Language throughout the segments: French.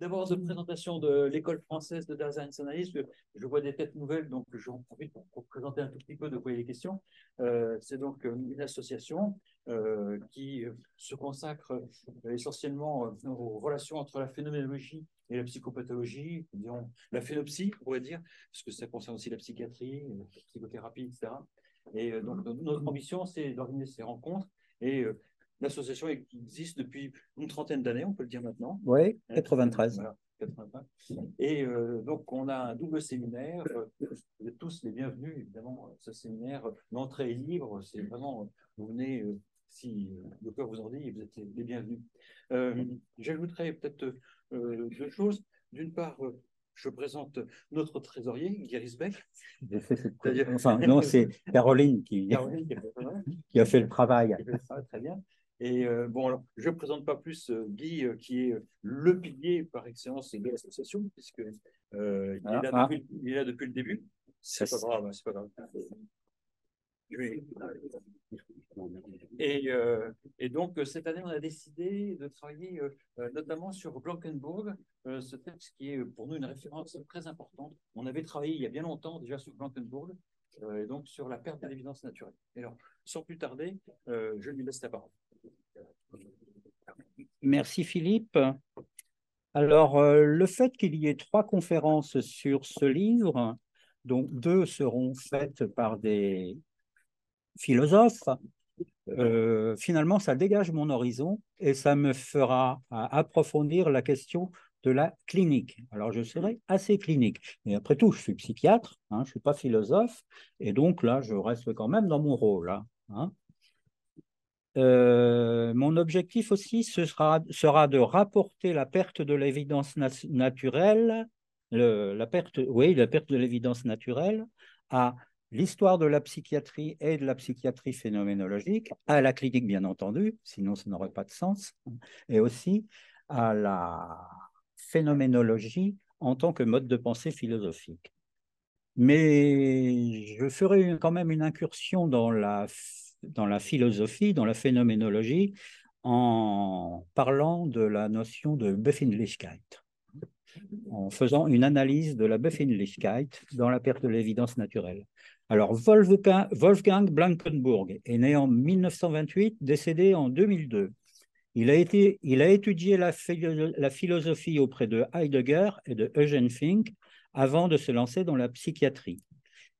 D'abord, de présentation de l'école française de data science Je vois des têtes nouvelles, donc j'en profite pour, présenter un tout petit peu de quoi il est question. Euh, c'est donc une association euh, qui se consacre essentiellement aux relations entre la phénoménologie et la psychopathologie, disons la phénopsie, on pourrait dire, parce que ça concerne aussi la psychiatrie, la psychothérapie, etc. Et donc, notre ambition, c'est d'organiser ces rencontres et L'association existe depuis une trentaine d'années, on peut le dire maintenant. Oui, 93. Et euh, donc, on a un double séminaire. Vous êtes tous les bienvenus, évidemment. Ce séminaire, l'entrée est libre. C'est vraiment, vous venez, euh, si le cœur vous en dit, vous êtes les, bienvenus. Euh, J'ajouterais peut-être deux choses. D'une part, je présente notre trésorier, Guy Risbeck. Enfin, non, c'est Caroline qui, qui, a fait le travail. Très bien. Et euh, bon, alors, je ne présente pas plus euh, Guy, euh, qui est le pilier par excellence de l'association, puisque il, est là ah, ah. depuis, il, est là depuis, le début. C'est pas grave, hein, c'est pas grave. Et, et, donc, cette année, on a décidé de travailler notamment sur Blankenburg, ce texte qui est pour nous une référence très importante. On avait travaillé il y a bien longtemps déjà sur Blankenburg, et donc sur la perte de l'évidence naturelle. Et alors, sans plus tarder, je lui laisse la parole. Merci Philippe. Alors, euh, le fait qu'il y ait trois conférences sur ce livre, dont deux seront faites par des philosophes, euh, finalement, ça dégage mon horizon et ça me fera approfondir la question de la clinique. Alors, je serai assez clinique. Mais après tout, je suis psychiatre, hein, je ne suis pas philosophe, et donc là, je reste quand même dans mon rôle. Hein. Euh, mon objectif aussi sera, de rapporter la perte de l'évidence naturelle, la perte, oui, la perte de l'évidence naturelle à l'histoire de la psychiatrie et de la psychiatrie phénoménologique, à la clinique bien entendu, sinon ça n'aurait pas de sens, et aussi à la phénoménologie en tant que mode de pensée philosophique. Mais je ferai quand même une incursion dans la dans la philosophie, dans la phénoménologie, en parlant de la notion de Befindlichkeit, en faisant une analyse de la Befindlichkeit dans la perte de l'évidence naturelle. Alors, Wolfgang Blankenburg est né en 1928, décédé en 2002. Il a, étudié la, philosophie auprès de Heidegger et de Eugen Fink avant de se lancer dans la psychiatrie.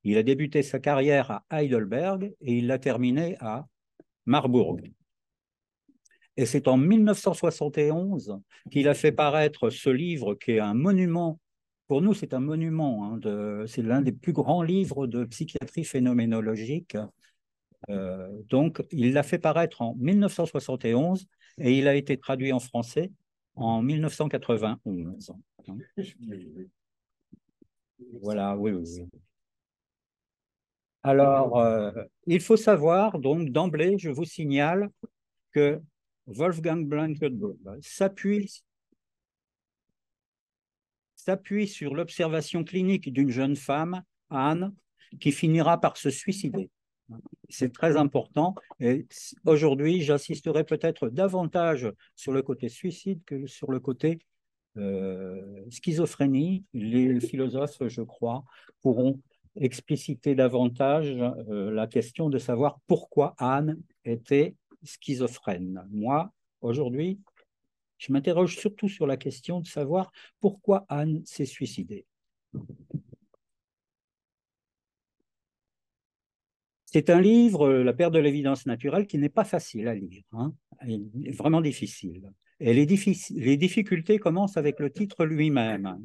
Il a débuté sa carrière à Heidelberg et il l'a terminée à Marburg. Et c'est en 1971 qu'il a fait paraître ce livre qui est un monument. Pour nous, c'est un monument. Hein, c'est l'un des plus grands livres de psychiatrie phénoménologique. Euh, donc, il l'a fait paraître en 1971 et il a été traduit en français en 1991. Voilà, oui, oui. Alors, euh, il faut savoir, donc d'emblée, je vous signale que Wolfgang Blankenburg s'appuie sur l'observation clinique d'une jeune femme, Anne, qui finira par se suicider. C'est très important. Et aujourd'hui, j'assisterai peut-être davantage sur le côté suicide que sur le côté euh, schizophrénie. Les philosophes, je crois, pourront expliciter davantage euh, la question de savoir pourquoi Anne était schizophrène. Moi, aujourd'hui, je m'interroge surtout sur la question de savoir pourquoi Anne s'est suicidée. C'est un livre, La perte de l'évidence naturelle, qui n'est pas facile à lire, hein, vraiment difficile. Et les, les difficultés commencent avec le titre lui-même.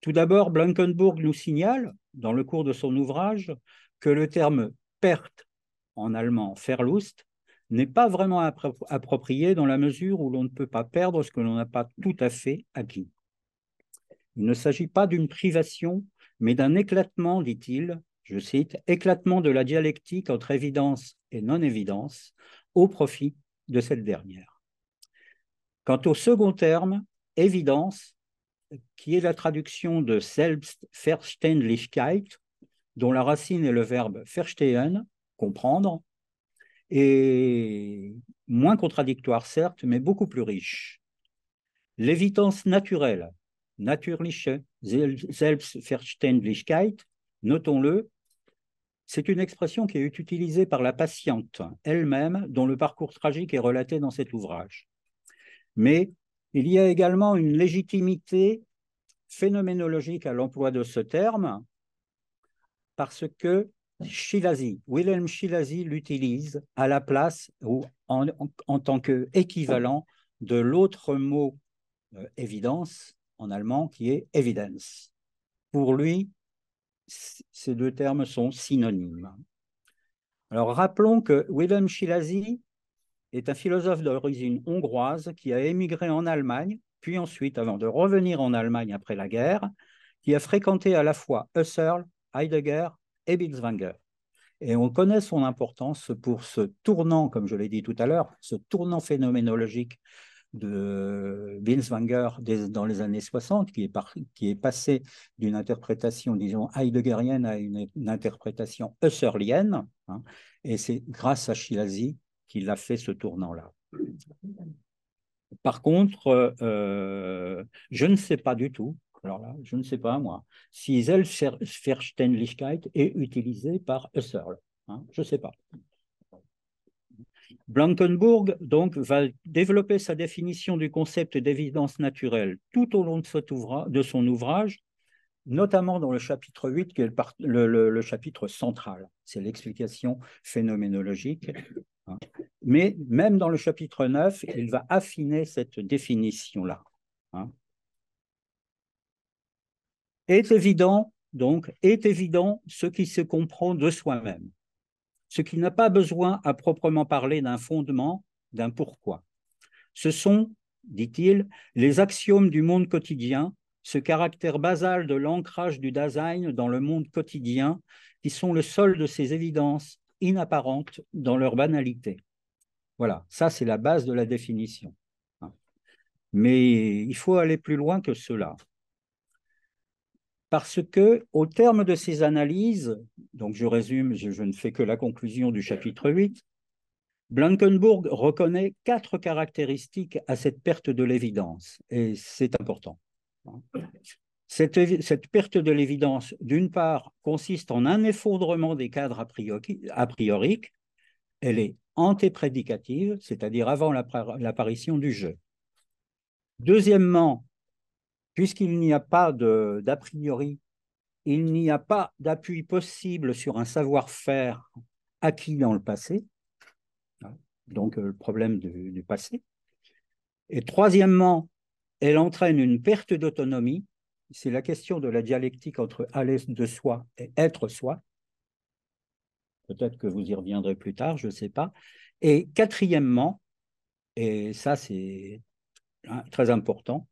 Tout d'abord, Blankenburg nous signale, dans le cours de son ouvrage, que le terme perte, en allemand Verlust, n'est pas vraiment approprié dans la mesure où l'on ne peut pas perdre ce que l'on n'a pas tout à fait acquis. Il ne s'agit pas d'une privation, mais d'un éclatement, dit-il, je cite, éclatement de la dialectique entre évidence et non-évidence au profit de cette dernière. Quant au second terme, évidence, qui est la traduction de Selbstverständlichkeit, dont la racine est le verbe verstehen, comprendre, et moins contradictoire certes, mais beaucoup plus riche. L'évidence naturelle, natürliche Selbstverständlichkeit, notons-le, c'est une expression qui est utilisée par la patiente elle-même, dont le parcours tragique est relaté dans cet ouvrage. Mais il y a également une légitimité phénoménologique à l'emploi de ce terme, parce que Shirazi, Wilhelm Shirazi l'utilise à la place ou en, en, tant qu'équivalent de l'autre mot euh, évidence en allemand qui est evidence. Pour lui, ces deux termes sont synonymes. Alors rappelons que Wilhelm Schilasi est un philosophe d'origine hongroise qui a émigré en Allemagne, puis ensuite, avant de revenir en Allemagne après la guerre, qui a fréquenté à la fois Husserl, Heidegger et Binswanger. Et on connaît son importance pour ce tournant, comme je l'ai dit tout à l'heure, ce tournant phénoménologique de Binswanger dans les années 60, qui est, passé d'une interprétation, disons, heideggerienne à une, interprétation husserlienne. Hein, et c'est grâce à Shirazi qu'il a fait ce tournant-là. Par contre, euh, je ne sais pas du tout, alors là, je ne sais pas moi, si Selbstverständlichkeit est utilisé par Husserl. Hein, je ne sais pas. Blankenburg donc va développer sa définition du concept d'évidence naturelle tout au long de, de, son ouvrage, notamment dans le chapitre 8, qui est le, chapitre central. C'est l'explication phénoménologique. Hein. Mais même dans le chapitre 9, il va affiner cette définition-là. Hein. Est évident, donc, est évident ce qui se comprend de soi-même ce qui n'a pas besoin à proprement parler d'un fondement, d'un pourquoi. Ce sont, dit-il, les axiomes du monde quotidien, ce caractère basal de l'ancrage du Dasein dans le monde quotidien, qui sont le sol de ces évidences inapparentes dans leur banalité. Voilà, ça c'est la base de la définition. Mais il faut aller plus loin que cela parce que, au terme de ces analyses, donc je résume, je, ne fais que la conclusion du chapitre 8, Blankenburg reconnaît quatre caractéristiques à cette perte de l'évidence, et c'est important. Cette, perte de l'évidence, d'une part, consiste en un effondrement des cadres a priori, elle est antéprédicative, c'est-à-dire avant l'apparition du jeu. Deuxièmement, puisqu'il n'y a pas d'a priori, il n'y a pas d'appui possible sur un savoir-faire acquis dans le passé, donc euh, le problème du, passé. Et troisièmement, elle entraîne une perte d'autonomie, c'est la question de la dialectique entre aller de soi et être soi. Peut-être que vous y reviendrez plus tard, je ne sais pas. Et quatrièmement, et ça c'est hein, très important,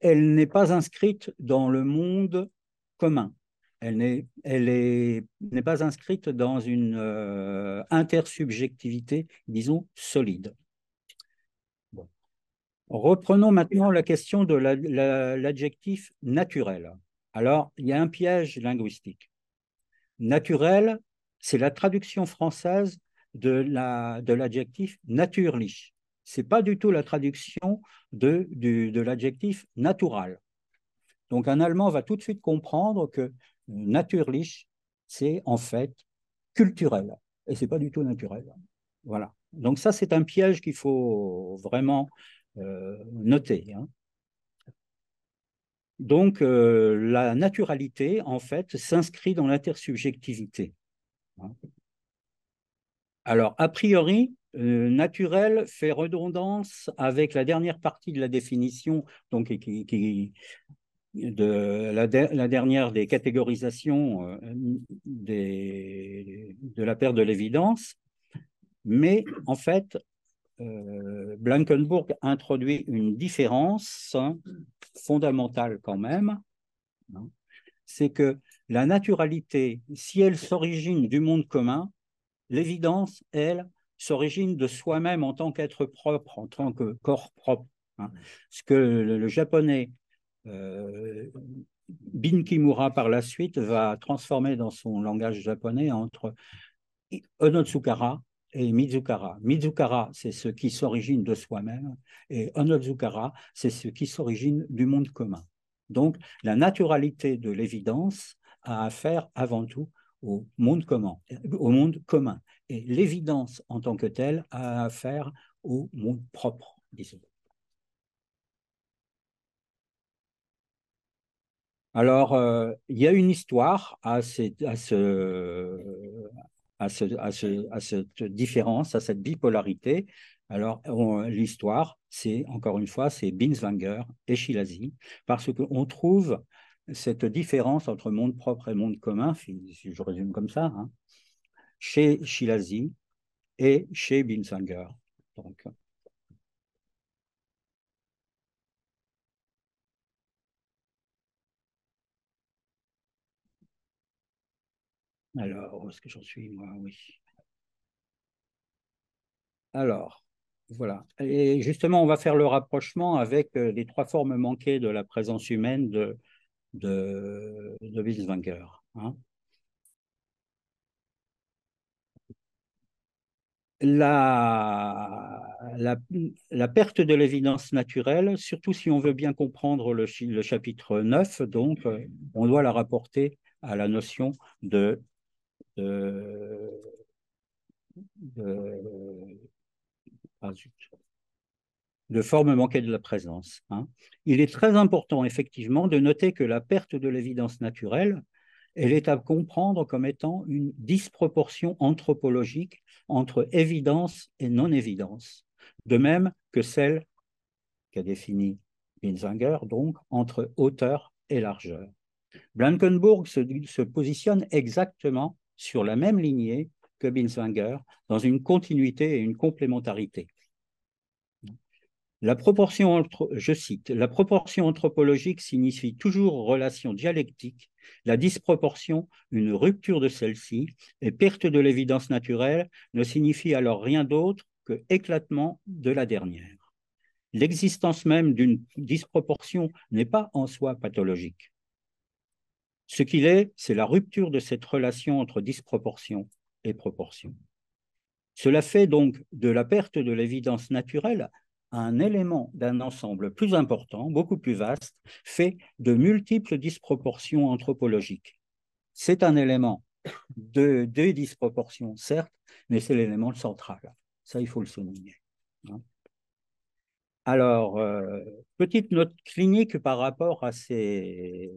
elle n'est pas inscrite dans le monde commun. Elle n'est pas inscrite dans une euh, intersubjectivité, disons, solide. Reprenons maintenant la question de l'adjectif naturel. Alors, il y a un piège linguistique. Naturel, c'est la traduction française de l'adjectif la, de naturlich c'est pas du tout la traduction de, l'adjectif natural. Donc un Allemand va tout de suite comprendre que naturlich, c'est en fait culturel, et c'est pas du tout naturel. Voilà. Donc ça, c'est un piège qu'il faut vraiment euh, noter. Hein. Donc euh, la naturalité, en fait, s'inscrit dans l'intersubjectivité. Hein. Alors, a priori, euh, naturel fait redondance avec la dernière partie de la définition, donc qui, de la, dernière des catégorisations de la perte de l'évidence. Mais en fait, Blankenburg introduit une différence fondamentale quand même. Hein. C'est que la naturalité, si elle s'origine du monde commun, l'évidence, elle, s'origine de soi-même en tant qu'être propre, en tant que corps propre. Hein. Ce que le, japonais euh, Bin par la suite va transformer dans son langage japonais entre Onotsukara et Mizukara. Mizukara, c'est ce qui s'origine de soi-même, et Onozukara, c'est ce qui s'origine du monde commun. Donc, la naturalité de l'évidence a affaire avant tout au monde commun, au monde commun. Et l'évidence en tant que telle a affaire au monde propre, disons. Alors, euh, il y a une histoire à, cette différence, à cette bipolarité. Alors, l'histoire, c'est encore une fois, c'est Binswanger et Shirazi, parce qu'on trouve cette différence entre monde propre et monde commun, si, je résume comme ça, hein, chez Shirazi et chez Binswanger. Donc, Alors, est-ce que j'en suis, moi? Oui. Alors, voilà. Et justement, on va faire le rapprochement avec euh, les trois formes manquées de la présence humaine de, de, hein. La, perte de l'évidence naturelle, surtout si on veut bien comprendre le, le chapitre 9, donc euh, on doit la rapporter à la notion de de, ah, de, forme manquée de la présence. Hein. Il est très important, effectivement, de noter que la perte de l'évidence naturelle, elle est à comprendre comme étant une disproportion anthropologique entre évidence et non-évidence, de même que celle qu'a définie Binzinger, donc entre hauteur et largeur. Blankenburg se positionne exactement sur la même lignée que Binswanger, dans une continuité et une complémentarité. La proportion, je cite, la proportion anthropologique signifie toujours relation dialectique, la disproportion, une rupture de celle-ci, et perte de l'évidence naturelle ne signifie alors rien d'autre que éclatement de la dernière. L'existence même d'une disproportion n'est pas en soi pathologique. Ce qu'il est, c'est la rupture de cette relation entre disproportion et proportion. Cela fait donc de la perte de l'évidence naturelle un élément d'un ensemble plus important, beaucoup plus vaste, fait de multiples disproportions anthropologiques. C'est un élément de, deux disproportions, certes, mais c'est l'élément central. Ça, il faut le souligner. Hein. Alors, euh, petite note clinique par rapport à ces,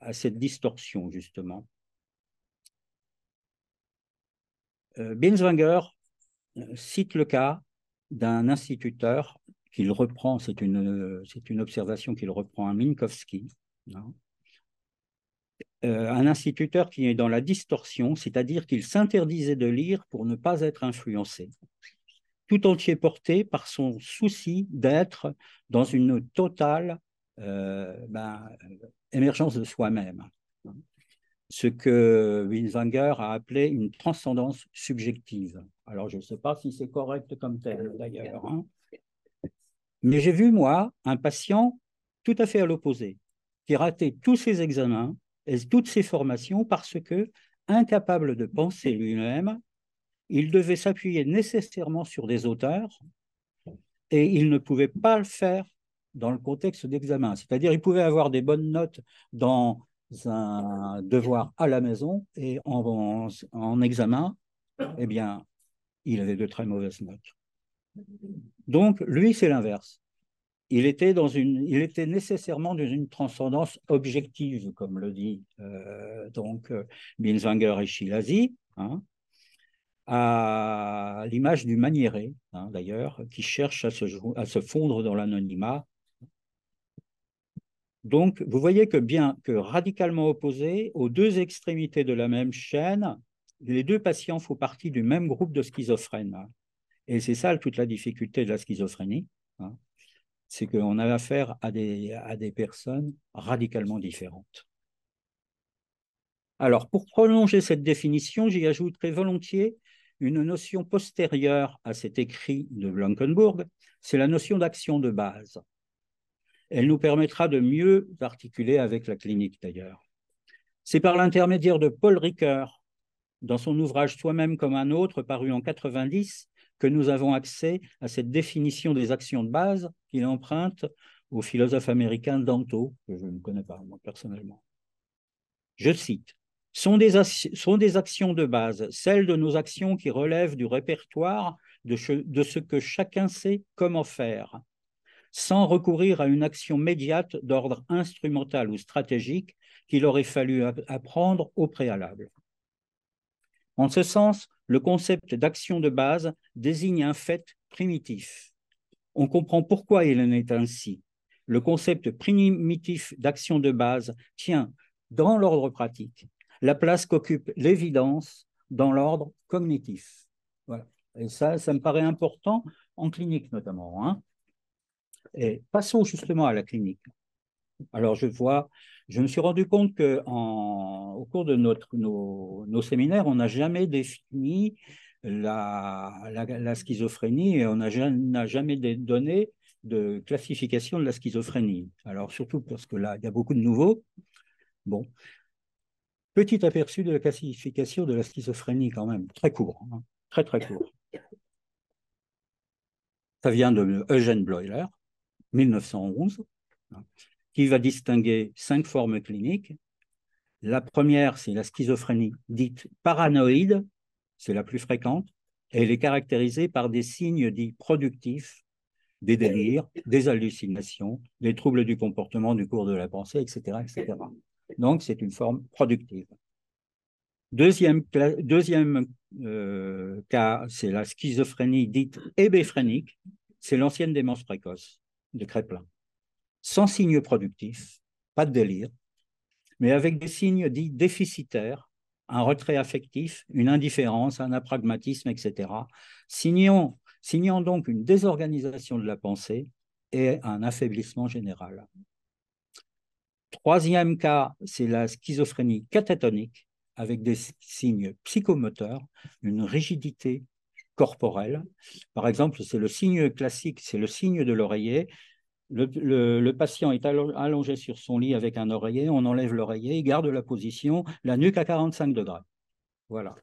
à cette distorsion, justement. Euh, Binswanger euh, cite le cas d'un instituteur qu'il reprend, c'est une, une observation qu'il reprend à Minkowski, hein. euh, un instituteur qui est dans la distorsion, c'est-à-dire qu'il s'interdisait de lire pour ne pas être influencé, tout entier porté par son souci d'être dans une totale ben, émergence de soi-même. Ce que Winswanger a appelé une transcendance subjective. Alors, je ne sais pas si c'est correct comme tel, d'ailleurs. Hein. Mais j'ai vu, moi, un patient tout à fait à l'opposé, qui ratait tous ses examens et toutes ses formations parce que, incapable de penser lui-même, il devait s'appuyer nécessairement sur des auteurs et il ne pouvait pas le faire dans le contexte d'examen. C'est-à-dire, il pouvait avoir des bonnes notes dans un devoir à la maison et en, en, examen, eh bien, il avait de très mauvaises notes. Donc, lui, c'est l'inverse. Il était, dans une, il était nécessairement dans une transcendance objective, comme le dit euh, donc euh, Binswanger et Shirazi, hein, à l'image du maniéré, hein, d'ailleurs, qui cherche à se, à se fondre dans l'anonymat donc, vous voyez que bien que radicalement opposés, aux deux extrémités de la même chaîne, les deux patients font partie du même groupe de schizophrènes. Et c'est ça toute la difficulté de la schizophrénie, hein. c'est qu'on a affaire à des, à des personnes radicalement différentes. Alors, pour prolonger cette définition, j'y ajouterai volontiers une notion postérieure à cet écrit de Blankenburg, c'est la notion d'action de base. Elle nous permettra de mieux articuler avec la clinique d'ailleurs. C'est par l'intermédiaire de Paul Ricoeur dans son ouvrage Soi-même comme un autre, paru en 90, que nous avons accès à cette définition des actions de base qu'il emprunte au philosophe américain Danto, que je ne connais pas moi personnellement. Je cite sont des, sont des actions de base, celles de nos actions qui relèvent du répertoire de, de ce que chacun sait comment faire, sans recourir à une action médiate d'ordre instrumental ou stratégique qu'il aurait fallu apprendre au préalable. En ce sens, le concept d'action de base désigne un fait primitif. On comprend pourquoi il en est ainsi. Le concept primitif d'action de base tient, dans l'ordre pratique, la place qu'occupe l'évidence dans l'ordre cognitif. Voilà. Et ça, ça me paraît important en clinique notamment. Hein. Et passons justement à la clinique. Alors, je vois, je me suis rendu compte que au cours de notre, nos, séminaires, on n'a jamais défini la, la, schizophrénie et on n'a jamais donné de classification de la schizophrénie. Alors, surtout parce que là, il y a beaucoup de nouveaux. Bon. Petit aperçu de la classification de la schizophrénie, quand même, très court, hein. très très court. Ça vient de Eugène Bleuler, 1911 qui va distinguer cinq formes cliniques. La première, c'est la schizophrénie dite paranoïde, c'est la plus fréquente, et elle est caractérisée par des signes dits productifs, des délires, des hallucinations, des troubles du comportement, du cours de la pensée, etc. etc. Donc, c'est une forme productive. Deuxième, euh, cas, c'est la schizophrénie dite hébéphrénique, c'est l'ancienne démence précoce de Créplin sans signe productif, pas de délire, mais avec des signes dits déficitaires, un retrait affectif, une indifférence, un apragmatisme, etc., signant, signant donc une désorganisation de la pensée et un affaiblissement général. Troisième cas, c'est la schizophrénie catatonique, avec des signes psychomoteurs, une rigidité corporelle. Par exemple, c'est le signe classique, c'est le signe de l'oreiller, le, patient est allongé sur son lit avec un oreiller, on enlève l'oreiller, il garde la position, la nuque à 45 degrés. Voilà.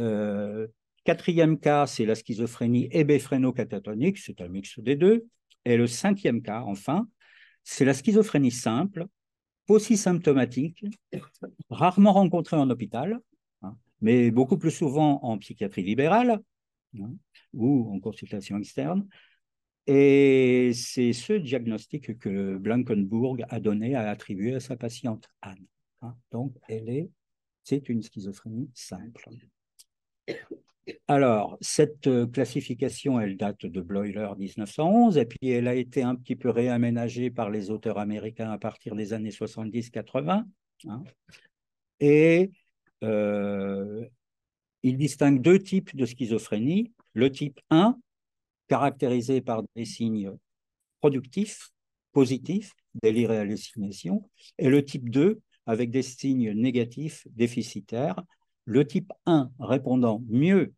Euh, quatrième cas, c'est la schizophrénie hébéphréno-catatonique, c'est un mix des deux. Et le cinquième cas, enfin, c'est la schizophrénie simple, symptomatique, rarement rencontrée en hôpital, mais beaucoup plus souvent en psychiatrie libérale hein, ou en consultation externe, et c'est ce diagnostic que Blankenburg a donné, a attribué à sa patiente Anne. Hein. Donc, elle est, c'est une schizophrénie simple. Alors, cette classification, elle date de Bleuler 1911, et puis elle a été un petit peu réaménagée par les auteurs américains à partir des années 70-80. Hein. Et euh, il distingue deux types de schizophrénie. Le type 1, caractérisé par des signes productifs, positifs, délire et hallucination, et le type 2 avec des signes négatifs, déficitaires, le type 1 répondant mieux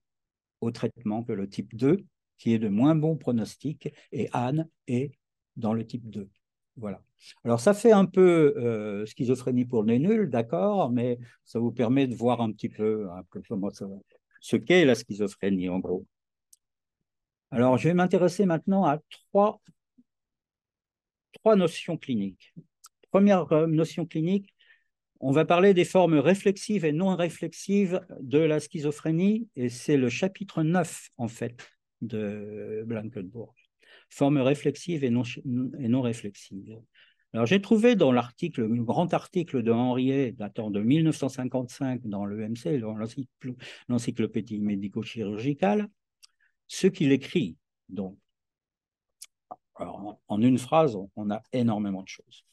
au traitement que le type 2, qui est de moins bon pronostic, et Anne est dans le type 2. Voilà. Alors ça fait un peu euh, schizophrénie pour les nuls, d'accord, mais ça vous permet de voir un petit peu, ça, ce qu'est la schizophrénie en gros. Alors, je vais m'intéresser maintenant à trois, trois notions cliniques. Première euh, notion clinique, on va parler des formes réflexives et non réflexives de la schizophrénie, et c'est le chapitre 9, en fait, de Blankenburg. Formes réflexives et non, et non réflexives. Alors, j'ai trouvé dans l'article, le grand article de Henriet, datant de 1955 dans l'EMC, dans l'encyclopédie médico-chirurgicale, ce qu'il écrit. Donc, en une phrase, on a énormément de choses.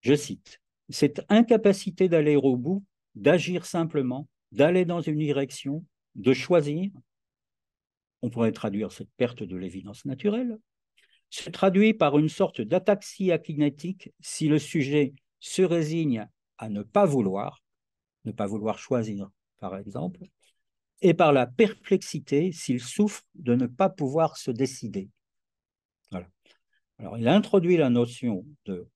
Je cite Cette incapacité d'aller au bout, d'agir simplement, d'aller dans une direction, de choisir, on pourrait traduire cette perte de l'évidence naturelle, se traduit par une sorte d'ataxie akinétique si le sujet se résigne à ne pas vouloir, ne pas vouloir choisir, par exemple, et par la perplexité s'il souffre de ne pas pouvoir se décider. Il introduit la notion de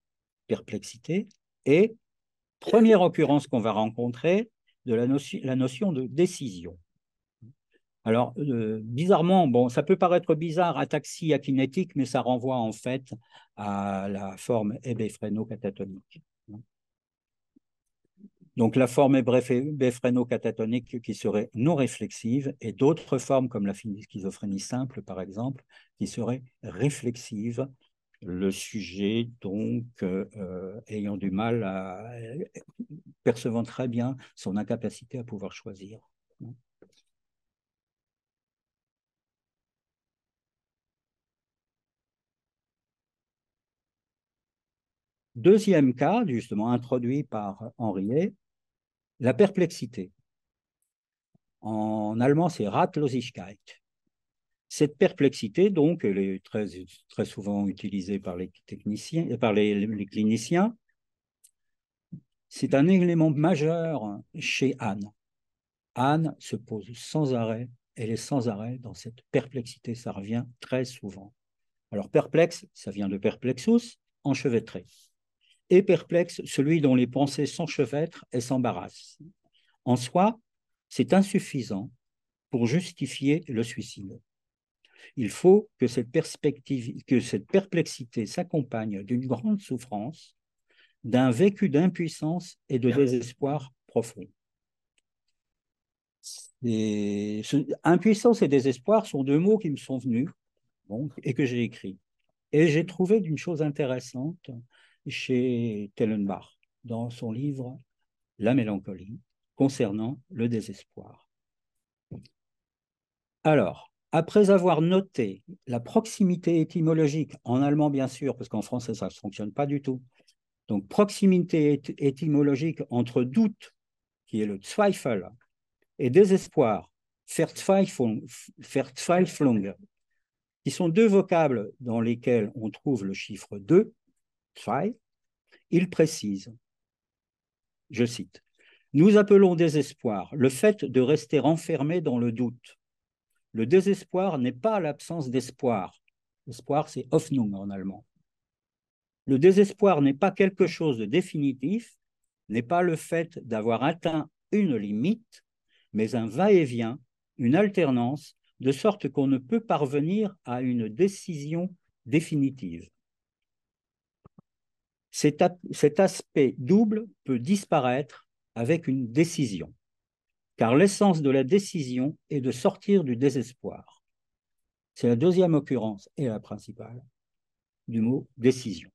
perplexité et première occurrence qu'on va rencontrer de la notion de décision. Alors, euh, bizarrement, ça peut paraître bizarre, ataxie akinétique, mais ça renvoie en fait à la forme hébéphéno-catatonique. Donc, la forme hébéphéno-catatonique qui serait non réflexive et d'autres formes comme la schizophrénie simple, par exemple, qui seraient réflexives, le sujet, donc, euh, euh, ayant du mal à percevant très bien son incapacité à pouvoir choisir. Deuxième cas, justement introduit par Henriet, la perplexité. En allemand, c'est Ratlosigkeit. Cette perplexité, donc, elle est très, très souvent utilisée par les techniciens, par les, cliniciens. C'est un élément majeur chez Anne. Anne se pose sans arrêt, elle est sans arrêt dans cette perplexité, ça revient très souvent. Alors perplexe, ça vient de perplexus, enchevêtré et perplexe celui dont les pensées s'enchevêtrent et s'embarrassent. En soi, c'est insuffisant pour justifier le suicide. Il faut que cette, perspective, que cette perplexité s'accompagne d'une grande souffrance, d'un vécu d'impuissance et de désespoir profond. impuissance et désespoir sont deux mots qui me sont venus et que j'ai écrits. Et j'ai trouvé d'une chose intéressante chez Tellenbach dans son livre La mélancolie concernant le désespoir. Alors, après avoir noté la proximité étymologique, en allemand bien sûr, parce qu'en français ça ne fonctionne pas du tout, donc proximité étymologique entre doute, qui est le Zweifel, et désespoir, Verzweiflung, qui sont deux vocables dans lesquels on trouve le chiffre 2, il précise, je cite, Nous appelons désespoir le fait de rester enfermé dans le doute. Le désespoir n'est pas l'absence d'espoir. L'espoir, c'est Hoffnung en allemand. Le désespoir n'est pas quelque chose de définitif, n'est pas le fait d'avoir atteint une limite, mais un va-et-vient, une alternance, de sorte qu'on ne peut parvenir à une décision définitive. Cet, aspect double peut disparaître avec une décision, car l'essence de la décision est de sortir du désespoir. C'est la deuxième occurrence et la principale du mot décision.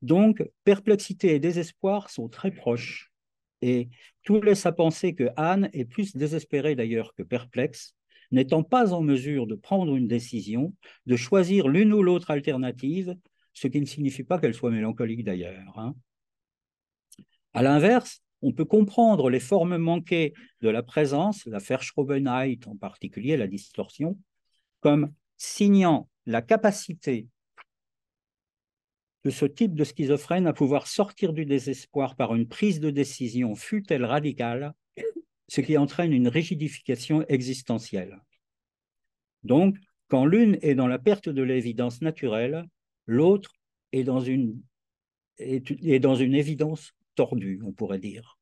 Donc, perplexité et désespoir sont très proches et tout laisse à penser que Anne est plus désespérée d'ailleurs que perplexe, n'étant pas en mesure de prendre une décision, de choisir l'une ou l'autre alternative ce qui ne signifie pas qu'elle soit mélancolique d'ailleurs. Hein. À l'inverse, on peut comprendre les formes manquées de la présence, la Verschrobenheit en particulier, la distorsion, comme signant la capacité de ce type de schizophrène à pouvoir sortir du désespoir par une prise de décision, fût-elle radicale, ce qui entraîne une rigidification existentielle. Donc, quand l'une est dans la perte de l'évidence naturelle, L'autre est dans une est, dans une évidence tordue, on pourrait dire.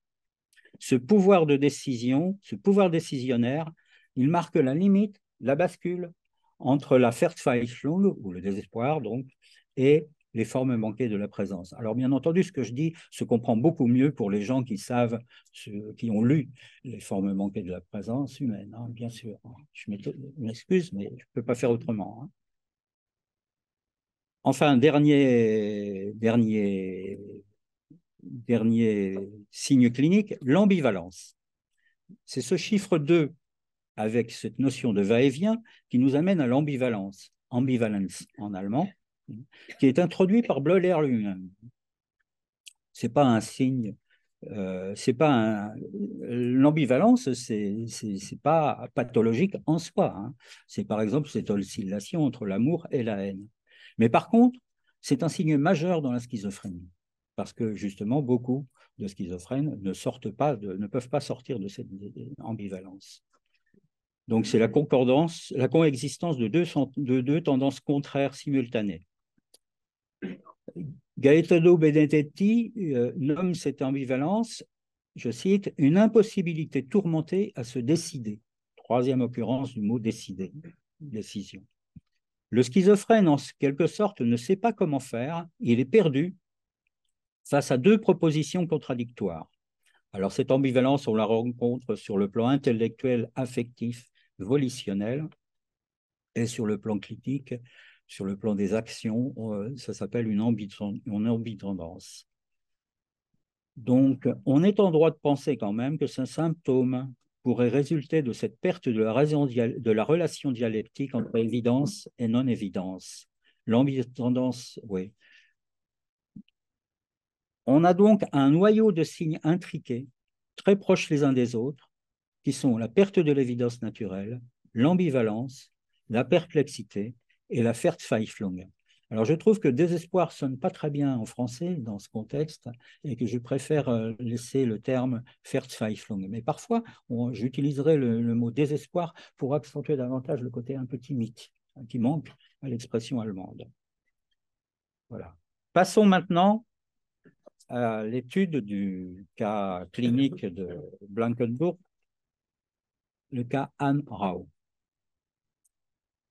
Ce pouvoir de décision, ce pouvoir décisionnaire, il marque la limite, la bascule entre la Verzweiflung, ou le désespoir donc, et les formes manquées de la présence. Alors bien entendu, ce que je dis se comprend beaucoup mieux pour les gens qui savent, qui ont lu les formes manquées de la présence humaine, hein, bien sûr. Je m'excuse, mais je ne peux pas faire autrement. Hein. Enfin, dernier, signe clinique, l'ambivalence. C'est ce chiffre 2 avec cette notion de va-et-vient qui nous amène à l'ambivalence, ambivalence en allemand, qui est introduit par Bleuler lui-même. C'est pas un signe, euh, c'est pas l'ambivalence, c'est pas pathologique en soi. Hein. C'est par exemple cette oscillation entre l'amour et la haine. Mais par contre, c'est un signe majeur dans la schizophrénie, parce que justement, beaucoup de schizophrènes ne, sortent pas ne peuvent pas sortir de cette ambivalence. Donc c'est la concordance, la coexistence de deux, de deux tendances contraires simultanées. Gaetano Benedetti euh, nomme cette ambivalence, je cite, une impossibilité tourmentée à se décider. Troisième occurrence du mot décider, décision. Le schizophrène, en quelque sorte, ne sait pas comment faire, il est perdu face à deux propositions contradictoires. Alors cette ambivalence, on la rencontre sur le plan intellectuel, affectif, volitionnel, et sur le plan critique, sur le plan des actions, euh, ça s'appelle une, ambitendance. Donc, on est en droit de penser quand même que ce symptôme pourrait résulter de cette perte de la, relation dialectique entre évidence et non-évidence. L'ambitendance, oui. On a donc un noyau de signes intriqués, très proches les uns des autres, qui sont la perte de l'évidence naturelle, l'ambivalence, la perplexité et la Verzweiflung. Alors je trouve que désespoir sonne pas très bien en français dans ce contexte et que je préfère euh, laisser le terme Verzweiflung. Mais parfois, j'utiliserai le, mot désespoir pour accentuer davantage le côté un peu timide hein, qui manque à l'expression allemande. Voilà. Passons maintenant à l'étude du cas clinique de Blankenburg, le cas Anne Rau.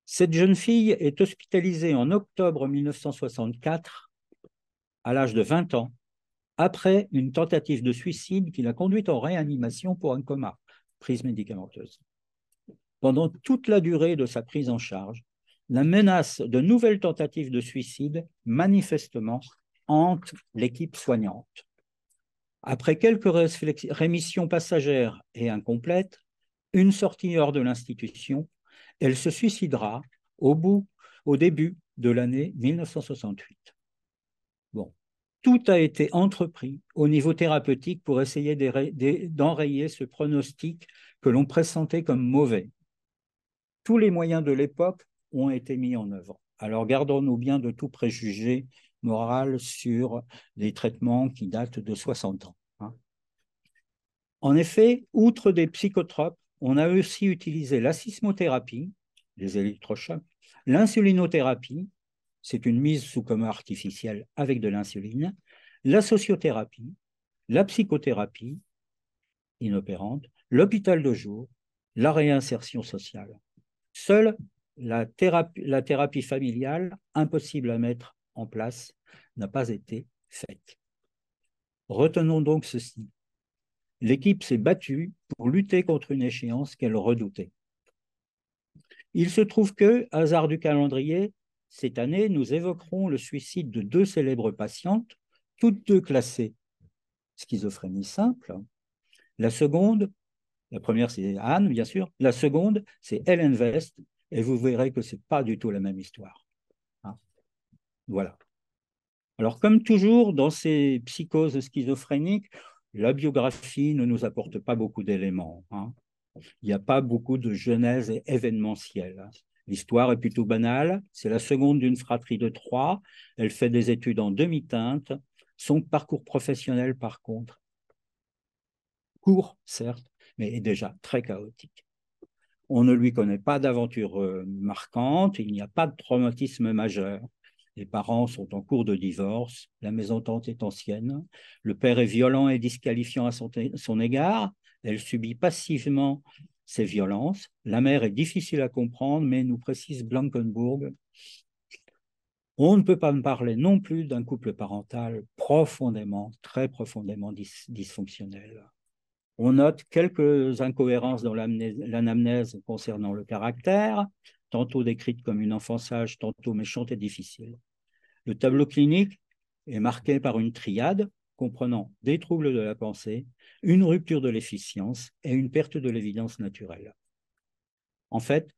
Cette jeune fille est hospitalisée en octobre 1964, à l'âge de 20 ans, après une tentative de suicide qui l'a conduite en réanimation pour un coma, prise médicamenteuse. Pendant toute la durée de sa prise en charge, la menace de nouvelles tentatives de suicide, manifestement, hante l'équipe soignante. Après quelques rémissions passagères et incomplètes, une sortie hors de l'institution elle se suicidera au bout, au début de l'année 1968. Bon, tout a été entrepris au niveau thérapeutique pour essayer d'enrayer ce pronostic que l'on pressentait comme mauvais. Tous les moyens de l'époque ont été mis en œuvre. Alors gardons-nous bien de tout préjugé moral sur les traitements qui datent de 60 ans. Hein. En effet, outre des psychotropes, on a aussi utilisé la sismothérapie, les électrochocs, l'insulinothérapie, c'est une mise sous coma artificielle avec de l'insuline, la sociothérapie, la psychothérapie inopérante, l'hôpital de jour, la réinsertion sociale. Seule la thérapie, la thérapie familiale, impossible à mettre en place, n'a pas été faite. Retenons donc ceci. L'équipe s'est battue pour lutter contre une échéance qu'elle redoutait. Il se trouve que, hasard du calendrier, cette année, nous évoquerons le suicide de deux célèbres patientes, toutes deux classées schizophrénie simple. La seconde, la première c'est Anne, bien sûr, la seconde c'est Helen West, et vous verrez que ce n'est pas du tout la même histoire. Hein. voilà. Alors, comme toujours dans ces psychoses schizophréniques, la biographie ne nous apporte pas beaucoup d'éléments. Hein. Il n'y a pas beaucoup de genèse événementielle. Hein. L'histoire est plutôt banale. C'est la seconde d'une fratrie de trois. Elle fait des études en demi-teinte. Son parcours professionnel, par contre, court, certes, mais est déjà très chaotique. On ne lui connaît pas d'aventure euh, marquante, il n'y a pas de traumatisme majeur. Les parents sont en cours de divorce, la maison tante est ancienne, le père est violent et disqualifiant à son, égard, elle subit passivement ces violences. La mère est difficile à comprendre, mais nous précise Blankenburg, on ne peut pas me parler non plus d'un couple parental profondément, très profondément dysfonctionnel. On note quelques incohérences dans l'anamnèse concernant le caractère, tantôt décrite comme une enfance sage, tantôt méchante et difficile. Le tableau clinique est marqué par une triade comprenant des troubles de la pensée, une rupture de l'efficience et une perte de l'évidence naturelle. En fait,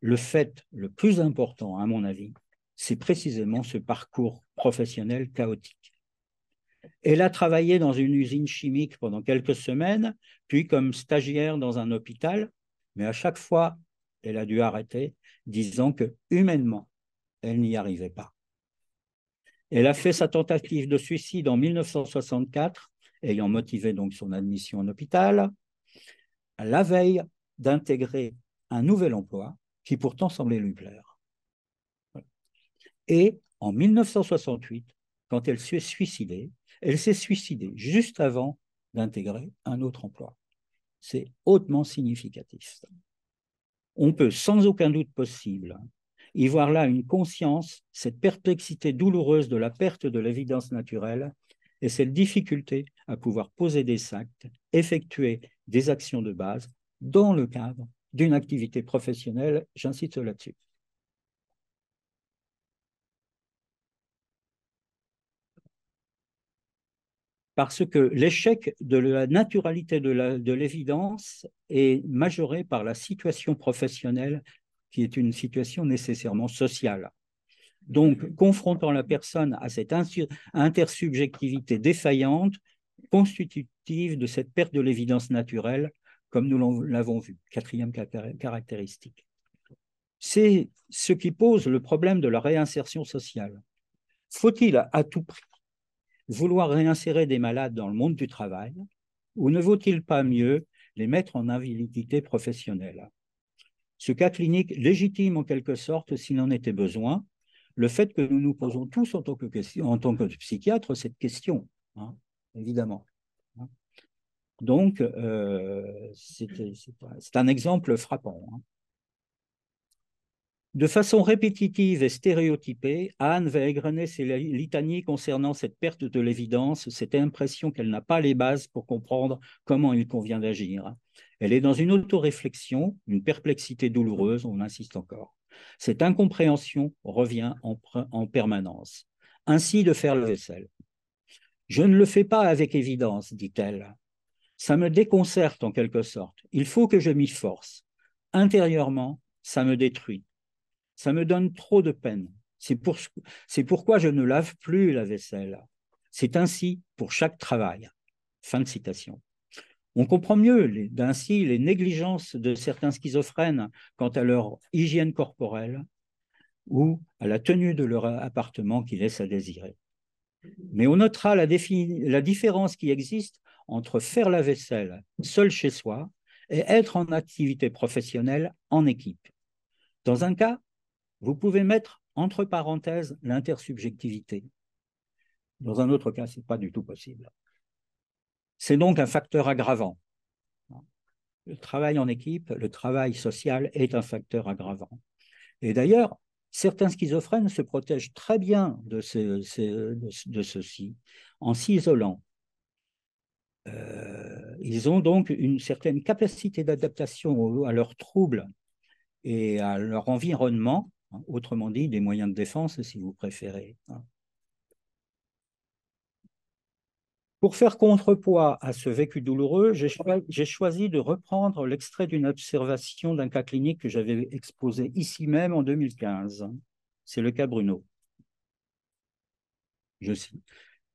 le fait le plus important, à mon avis, c'est précisément ce parcours professionnel chaotique. Elle a travaillé dans une usine chimique pendant quelques semaines, puis comme stagiaire dans un hôpital, mais à chaque fois, elle a dû arrêter, disant que humainement, elle n'y arrivait pas. Elle a fait sa tentative de suicide en 1964, ayant motivé donc son admission en hôpital, la veille d'intégrer un nouvel emploi qui pourtant semblait lui plaire. Et En 1968, quand elle s'est suicidée, elle s'est suicidée juste avant d'intégrer un autre emploi. C'est hautement significatif. On peut sans aucun doute possible y voir là une conscience, cette perplexité douloureuse de la perte de l'évidence naturelle et cette difficulté à pouvoir poser des actes, effectuer des actions de base dans le cadre d'une activité professionnelle. J'insiste là-dessus. parce que l'échec de la naturalité de l'évidence est majoré par la situation professionnelle qui est une situation nécessairement sociale. Donc, confrontant la personne à cette intersubjectivité défaillante, constitutive de cette perte de l'évidence naturelle, comme nous l'avons vu, quatrième caractéristique. C'est ce qui pose le problème de la réinsertion sociale. Faut-il à tout prix vouloir réinsérer des malades dans le monde du travail ou ne vaut-il pas mieux les mettre en invalidité professionnelle? Ce cas clinique légitime en quelque sorte, s'il en était besoin, le fait que nous nous posons tous en tant que, en tant que psychiatres cette question, hein, évidemment. Donc, euh, c'est un exemple frappant. Hein. De façon répétitive et stéréotypée, Anne va égrener ses litanies concernant cette perte de l'évidence, cette impression qu'elle n'a pas les bases pour comprendre comment il convient d'agir. Elle est dans une autoréflexion, une perplexité douloureuse, on insiste encore. Cette incompréhension revient en, en permanence. Ainsi de faire le vaisselle. Je ne le fais pas avec évidence, dit-elle. Ça me déconcerte en quelque sorte. Il faut que je m'y force. Intérieurement, ça me détruit ça me donne trop de peine. C'est pour, pourquoi je ne lave plus la vaisselle. C'est ainsi pour chaque travail. Fin de citation. On comprend mieux d'ainsi les négligences de certains schizophrènes quant à leur hygiène corporelle ou à la tenue de leur appartement qui laisse à désirer. Mais on notera la, la différence qui existe entre faire la vaisselle seul chez soi et être en activité professionnelle en équipe. Dans un cas, vous pouvez mettre entre parenthèses l'intersubjectivité. Dans un autre cas, ce n'est pas du tout possible. C'est donc un facteur aggravant. Le travail en équipe, le travail social est un facteur aggravant. Et d'ailleurs, certains schizophrènes se protègent très bien de, ceci en s'isolant. Euh, ils ont donc une certaine capacité d'adaptation à leurs troubles et à leur environnement Hein, autrement dit, des moyens de défense, si vous préférez. Hein. Pour faire contrepoids à ce vécu douloureux, j'ai choisi de reprendre l'extrait d'une observation d'un cas clinique que j'avais exposé ici même en 2015. C'est le cas Bruno. Je cite,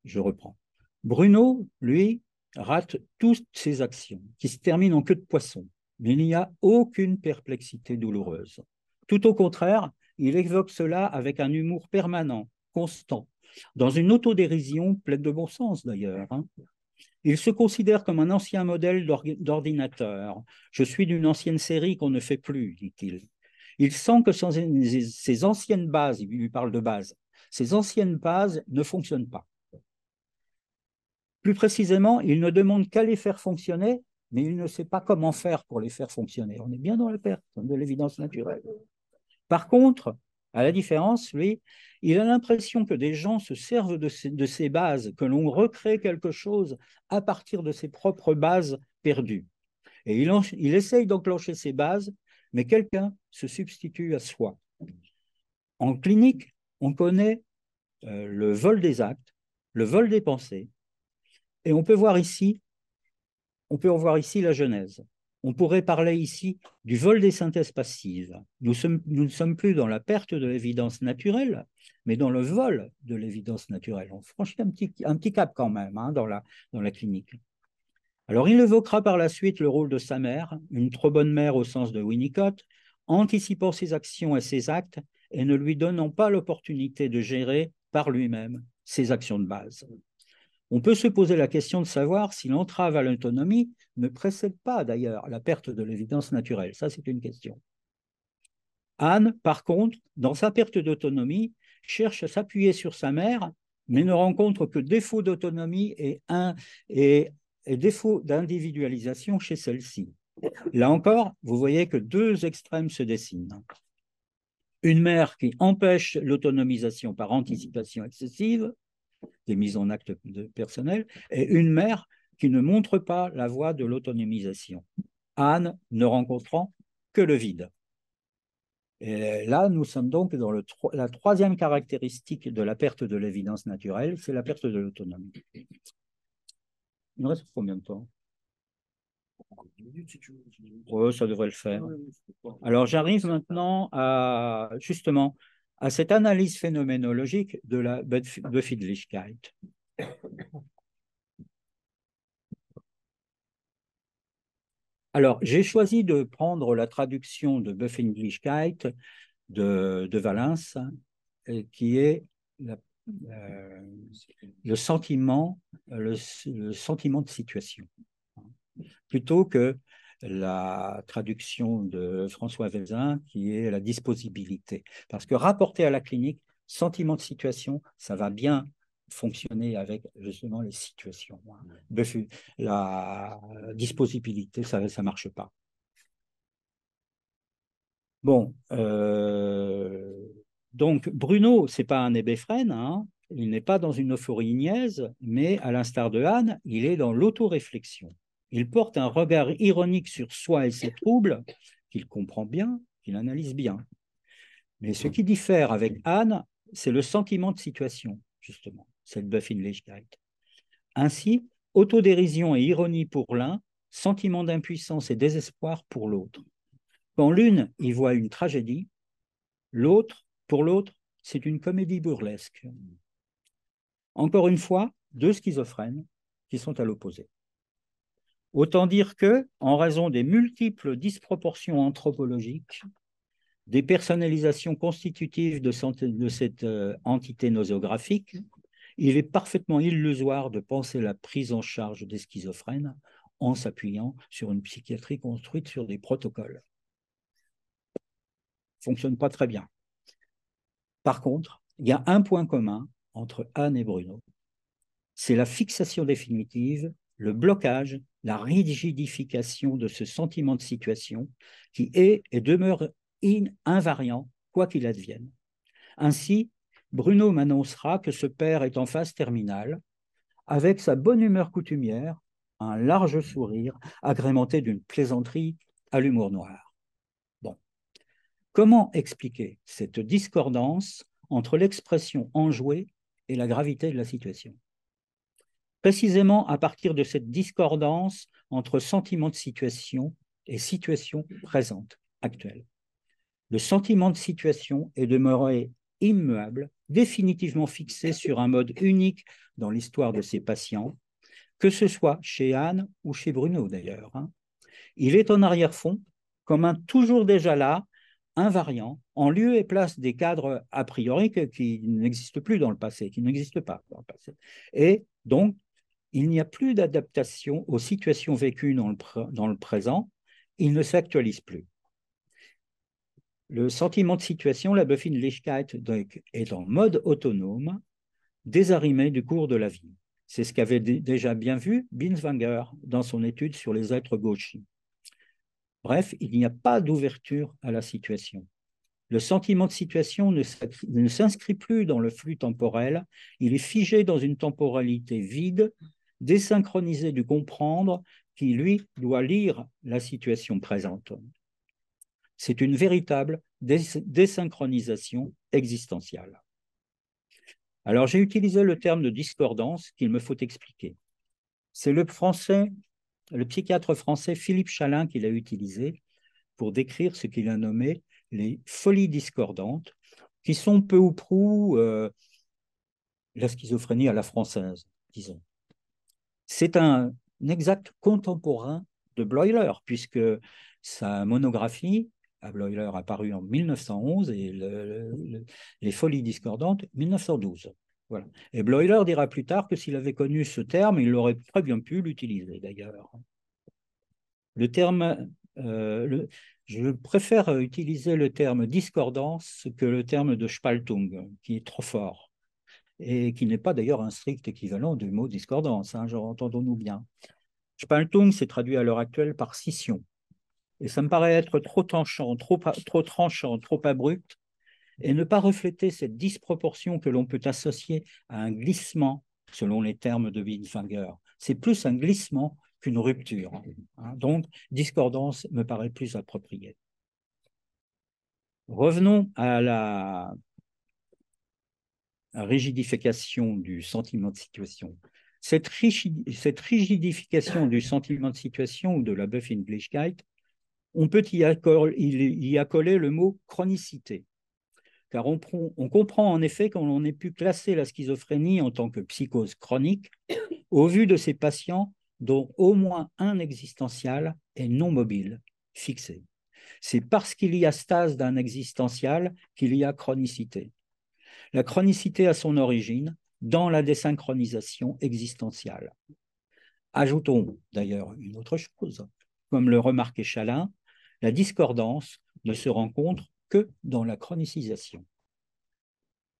je reprends. Bruno, lui, rate toutes ses actions, qui se terminent en queue de poisson, mais il n'y a aucune perplexité douloureuse. Tout au contraire, il évoque cela avec un humour permanent, constant, dans une autodérision pleine de bon sens d'ailleurs. Hein. Il se considère comme un ancien modèle d'ordinateur. Je suis d'une ancienne série qu'on ne fait plus, dit-il. Il sent que ses anciennes bases, il lui parle de bases, ces anciennes bases ne fonctionnent pas. Plus précisément, il ne demande qu'à les faire fonctionner, mais il ne sait pas comment faire pour les faire fonctionner. On est bien dans la perte de l'évidence naturelle. Par contre, à la différence, lui, il a l'impression que des gens se servent de ces, bases, que l'on recrée quelque chose à partir de ses propres bases perdues. Et il, essaye d'enclencher ces bases, mais quelqu'un se substitue à soi. En clinique, on connaît euh, le vol des actes, le vol des pensées, et on peut on peut en voir ici la Genèse on pourrait parler ici du vol des synthèses passives. Nous, ne sommes plus dans la perte de l'évidence naturelle, mais dans le vol de l'évidence naturelle. On franchit un petit, cap quand même hein, dans, la, dans la clinique. Alors il évoquera par la suite le rôle de sa mère, une trop bonne mère au sens de Winnicott, anticipant ses actions et ses actes et ne lui donnant pas l'opportunité de gérer par lui-même ses actions de base. On peut se poser la question de savoir si l'entrave à l'autonomie ne précède pas d'ailleurs la perte de l'évidence naturelle. Ça, c'est une question. Anne, par contre, dans sa perte d'autonomie, cherche à s'appuyer sur sa mère, mais ne rencontre que défaut d'autonomie et, défaut d'individualisation chez celle-ci. Là encore, vous voyez que deux extrêmes se dessinent. Une mère qui empêche l'autonomisation par anticipation excessive, des mises en acte de personnel, et une mère qui ne montre pas la voie de l'autonomisation. Anne ne rencontrant que le vide. Et là, nous sommes donc dans le, la troisième caractéristique de la perte de l'évidence naturelle, c'est la perte de l'autonomie. Il nous reste combien de temps? Ça devrait le faire. Alors j'arrive maintenant à justement à cette analyse phénoménologique de la Befindlichkeit. Alors, j'ai choisi de prendre la traduction de Befindlichkeit de, de Valence, euh, qui est euh, le, sentiment, le, sentiment de situation, plutôt que la traduction de François Vézin, qui est la disposibilité. Parce que rapporté à la clinique, sentiment de situation, ça va bien fonctionner avec justement les situations. La disposibilité, ça ne marche pas. Bon, euh, donc Bruno, c'est pas un hébéphrène, hein. il n'est pas dans une euphorie niaise, mais à l'instar de Anne, il est dans l'autoréflexion. Il porte un regard ironique sur soi et ses troubles, qu'il comprend bien, qu'il analyse bien. Mais ce qui diffère avec Anne, c'est le sentiment de situation, justement cette Buffin-Lichkeit. Ainsi, autodérision et ironie pour l'un, sentiment d'impuissance et désespoir pour l'autre. Quand l'une y voit une tragédie, l'autre, pour l'autre, c'est une comédie burlesque. Encore une fois, deux schizophrènes qui sont à l'opposé. Autant dire que, en raison des multiples disproportions anthropologiques, des personnalisations constitutives de, cette euh, entité nosographique, il est parfaitement illusoire de penser la prise en charge des schizophrènes en s'appuyant sur une psychiatrie construite sur des protocoles. Fonctionne pas très bien. Par contre, il y a un point commun entre Anne et Bruno. C'est la fixation définitive, le blocage, la rigidification de ce sentiment de situation qui est et demeure invariant quoi qu'il advienne. Ainsi, Bruno m'annoncera que ce père est en phase terminale, avec sa bonne humeur coutumière, un large sourire agrémenté d'une plaisanterie à l'humour noir. Bon. Comment expliquer cette discordance entre l'expression enjouée et la gravité de la situation? Précisément à partir de cette discordance entre sentiment de situation et situation présente, actuelle. Le sentiment de situation est demeuré immuable, définitivement fixé sur un mode unique dans l'histoire de ses patients, que ce soit chez Anne ou chez Bruno d'ailleurs. Hein. Il est en arrière-fond, comme un toujours déjà là, invariant, en lieu et place des cadres a priori qui n'existent plus dans le passé, qui n'existent pas dans le passé. Et donc, il n'y a plus d'adaptation aux situations vécues dans le, présent, il ne s'actualise plus. Le sentiment de situation, la Buffin-Lichkeit, est en mode autonome, désarrimé du cours de la vie. C'est ce qu'avait déjà bien vu Binswanger dans son étude sur les êtres gauchis. Bref, il n'y a pas d'ouverture à la situation. Le sentiment de situation ne s'inscrit plus dans le flux temporel, il est figé dans une temporalité vide, désynchronisée du comprendre, qui, lui, doit lire la situation présente. C'est une véritable désynchronisation existentielle. Alors j'ai utilisé le terme de discordance qu'il me faut expliquer. C'est le français, le psychiatre français Philippe Chalin qui l'a utilisé pour décrire ce qu'il a nommé les folies discordantes, qui sont peu ou prou euh, la schizophrénie à la française, disons. C'est un exact contemporain de Bloiler, puisque sa monographie à Bloiler apparu en 1911 et les Folies discordantes 1912. Voilà. Et Bloiler dira plus tard que s'il avait connu ce terme, il aurait très bien pu l'utiliser d'ailleurs. Le terme, euh, Je préfère utiliser le terme discordance que le terme de Spaltung, qui est trop fort et qui n'est pas d'ailleurs un strict équivalent du mot discordance, hein, entendons-nous bien. Spaltung s'est traduit à l'heure actuelle par scission. Et ça me paraît être trop tranchant, trop, trop abrupt, et ne pas refléter cette disproportion que l'on peut associer à un glissement, selon les termes de Binswanger. C'est plus un glissement qu'une rupture. Hein. Donc, discordance me paraît plus approprié. Revenons à la rigidification du sentiment de situation. Cette, rigidification du sentiment de situation ou de la Buff-English-Guide, on peut y accoler, le mot chronicité, car on, on comprend en effet qu'on ait pu classer la schizophrénie en tant que psychose chronique au vu de ces patients dont au moins un existentiel est non mobile, fixé. C'est parce qu'il y a stase d'un existentiel qu'il y a chronicité. La chronicité a son origine dans la désynchronisation existentielle. Ajoutons d'ailleurs une autre chose. Comme le remarquait Chalin, la discordance ne se rencontre que dans la chronicisation.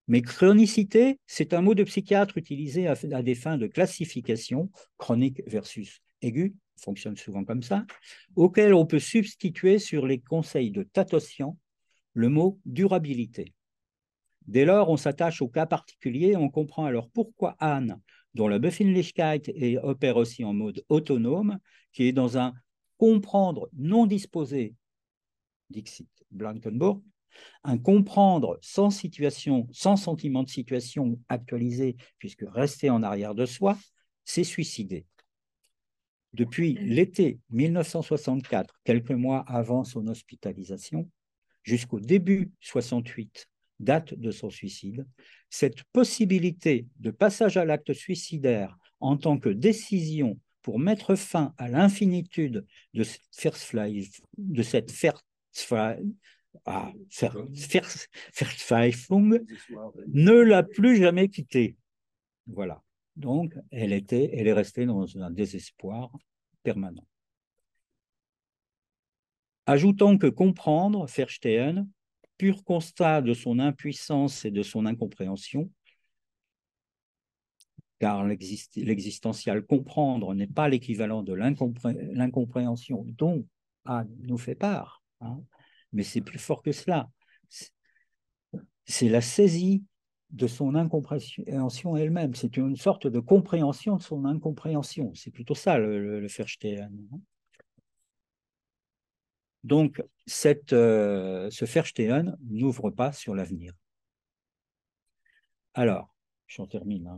Mais chronicité, c'est un mot de psychiatre utilisé à, des fins de classification, chronique versus aigu, fonctionne souvent comme ça, auquel on peut substituer sur les conseils de Tatossian le mot durabilité. Dès lors, on s'attache au cas particulier, on comprend alors pourquoi Anne, dont la Befindlichkeit opère aussi en mode autonome, qui est dans un comprendre non disposé, Dixit Blankenburg, un comprendre sans situation, sans sentiment de situation actualisé, puisque rester en arrière de soi, c'est suicider. Depuis l'été 1964, quelques mois avant son hospitalisation, jusqu'au début 68, date de son suicide, cette possibilité de passage à l'acte suicidaire en tant que décision pour mettre fin à l'infinitude de cette ah, ne l'a plus jamais quitté. Voilà. Donc, elle, était, elle est restée dans un désespoir permanent. Ajoutons que comprendre, Verstehen, pur constat de son impuissance et de son incompréhension, car l'existentiel comprendre n'est pas l'équivalent de l'incompréhension dont Anne nous fait part. Hein mais c'est plus fort que cela. C'est la saisie de son incompréhension elle-même. C'est une sorte de compréhension de son incompréhension. C'est plutôt ça le, le, Verstehen. Donc, euh, ce Verstehen n'ouvre pas sur l'avenir. Alors, j'en termine. Hein.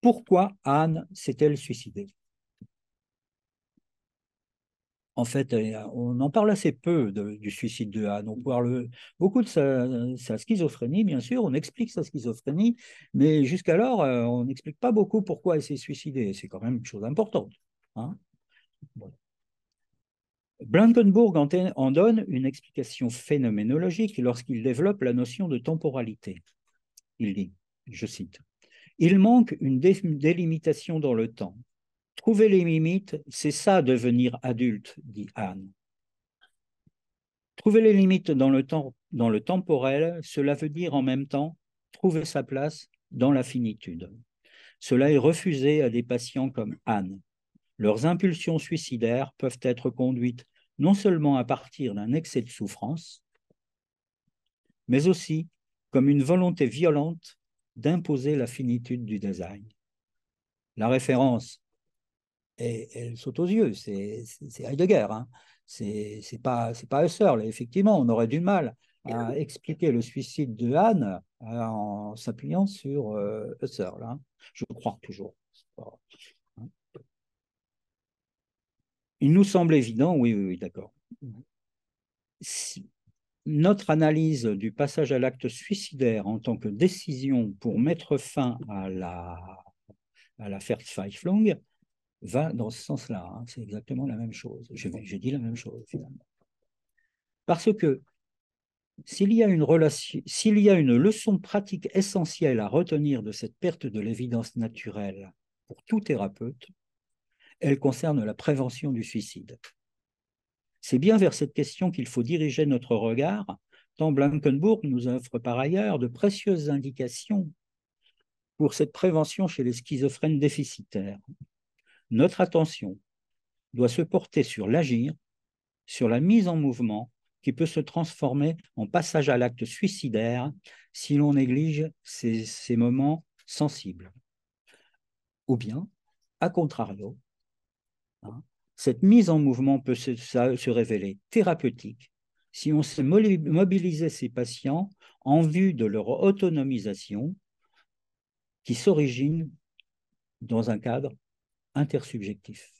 Pourquoi Anne s'est-elle suicidée? En fait, euh, on en parle assez peu du suicide de Anne. On parle beaucoup de sa, schizophrénie, bien sûr, on explique sa schizophrénie, mais jusqu'alors, euh, on n'explique pas beaucoup pourquoi elle s'est suicidée. C'est quand même une chose importante. Hein. Blankenburg en, donne une explication phénoménologique lorsqu'il développe la notion de temporalité. Il dit, je cite, Il manque une délimitation dans le temps. Trouver les limites, c'est ça devenir adulte, dit Anne. Trouver les limites dans le, temps, dans le temporel, cela veut dire en même temps trouver sa place dans la finitude. Cela est refusé à des patients comme Anne. Leurs impulsions suicidaires peuvent être conduites non seulement à partir d'un excès de souffrance, mais aussi comme une volonté violente d'imposer la finitude du design. La référence et elle saute aux yeux. C'est Heidegger. Hein. C'est pas, pas Husserl. Effectivement, on aurait du mal à expliquer le suicide de Anne euh, en s'appuyant sur euh, Husserl. Hein. Je crois toujours. Il nous semble évident, oui, oui, oui d'accord. notre analyse du passage à l'acte suicidaire en tant que décision pour mettre fin à la, à la va dans ce sens-là. Hein. C'est exactement la même chose. J'ai dit la même chose finalement. Parce que s'il y, a une relation, s'il y a une leçon pratique essentielle à retenir de cette perte de l'évidence naturelle pour tout thérapeute, elle concerne la prévention du suicide. C'est bien vers cette question qu'il faut diriger notre regard, tant Blankenburg nous offre par ailleurs de précieuses indications pour cette prévention chez les schizophrènes déficitaires. Notre attention doit se porter sur l'agir, sur la mise en mouvement qui peut se transformer en passage à l'acte suicidaire si l'on néglige ces, moments sensibles. Ou bien, à contrario, cette mise en mouvement peut se, se révéler thérapeutique si on sait mobiliser ces patients en vue de leur autonomisation qui s'origine dans un cadre intersubjectif.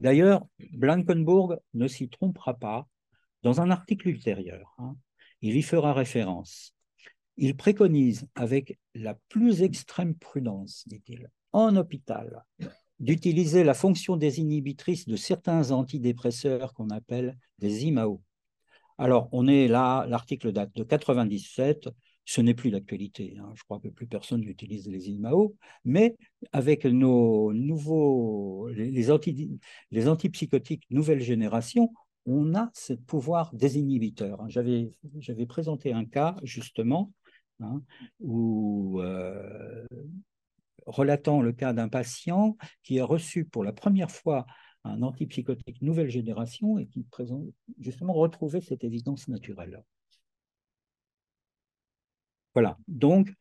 D'ailleurs, Blankenburg ne s'y trompera pas dans un article ultérieur. Hein. il y fera référence. Il préconise avec la plus extrême prudence, dit-il, en hôpital, d'utiliser la fonction des inhibitrices de certains antidépresseurs qu'on appelle des IMAO. Alors, on est là, l'article date de 97, ce n'est plus d'actualité. Hein. Je crois que plus personne n'utilise les IMAO, mais avec nos nouveaux, les, antipsychotiques nouvelle génération, on a ce pouvoir désinhibiteur. Hein. J'avais, j'avais présenté un cas justement hein, où euh, relatant le cas d'un patient qui a reçu pour la première fois un antipsychotique nouvelle génération et qui présente justement retrouvait cette évidence naturelle. Voilà. Donc,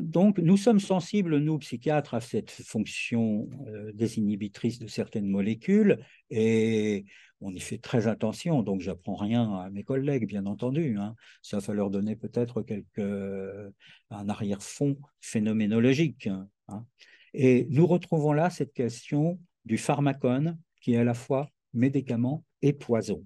donc, nous sommes sensibles, nous, psychiatres, à cette fonction euh, désinhibitrice de certaines molécules et on y fait très attention. Donc, j'apprends rien à mes collègues, bien entendu. Hein. Ça va leur donner peut-être un arrière-fond phénoménologique. Hein. Et nous retrouvons là cette question du pharmacone qui est à la fois médicament et poison.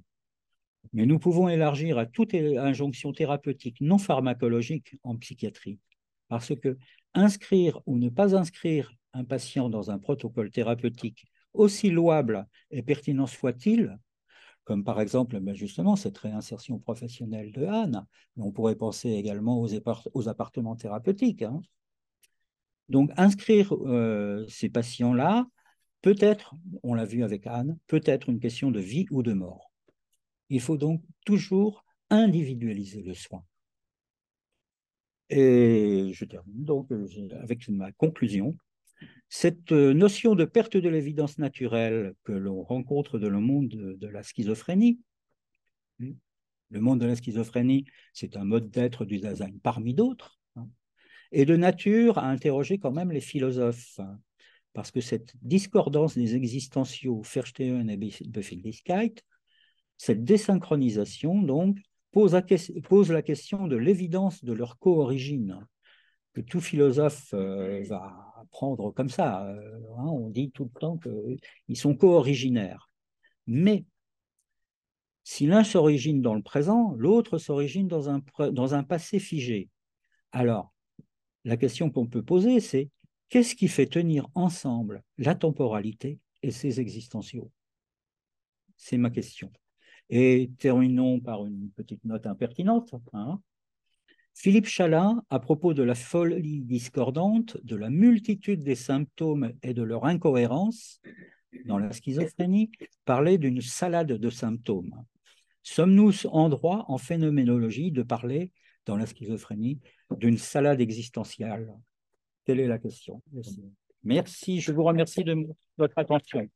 Mais nous pouvons élargir à toute injonction thérapeutique non pharmacologique en psychiatrie, parce que inscrire ou ne pas inscrire un patient dans un protocole thérapeutique, aussi louable et pertinent soit-il, comme par exemple ben justement cette réinsertion professionnelle de Anne, on pourrait penser également aux, appartements thérapeutiques. Hein. Donc inscrire euh, ces patients-là, peut-être, on l'a vu avec Anne, peut-être une question de vie ou de mort. Il faut donc toujours individualiser le soin. Et je termine donc euh, avec ma conclusion. Cette euh, notion de perte de l'évidence naturelle que l'on rencontre dans le monde de la schizophrénie, hmm, le monde de la schizophrénie, c'est un mode d'être du Dasein parmi d'autres, est de nature à interroger quand même les philosophes, parce que cette discordance des existentiaux et cette désynchronisation, donc, pose, la question de l'évidence de leur co-origine, que tout philosophe euh, va prendre comme ça. Euh, hein, on dit tout le temps qu'ils sont co-originaires. Mais si l'un s'origine dans le présent, l'autre s'origine dans un, dans un passé figé. Alors, la question qu'on peut poser, c'est qu'est-ce qui fait tenir ensemble la temporalité et ses existentiaux? C'est ma question. Et terminons par une petite note impertinente. Hein. Philippe Chalin, à propos de la folie discordante, de la multitude des symptômes et de leur incohérence dans la schizophrénie, parlait d'une salade de symptômes. Sommes-nous en droit, en phénoménologie, de parler, dans la schizophrénie, d'une salade existentielle Telle est la question. Merci, je vous remercie de votre attention.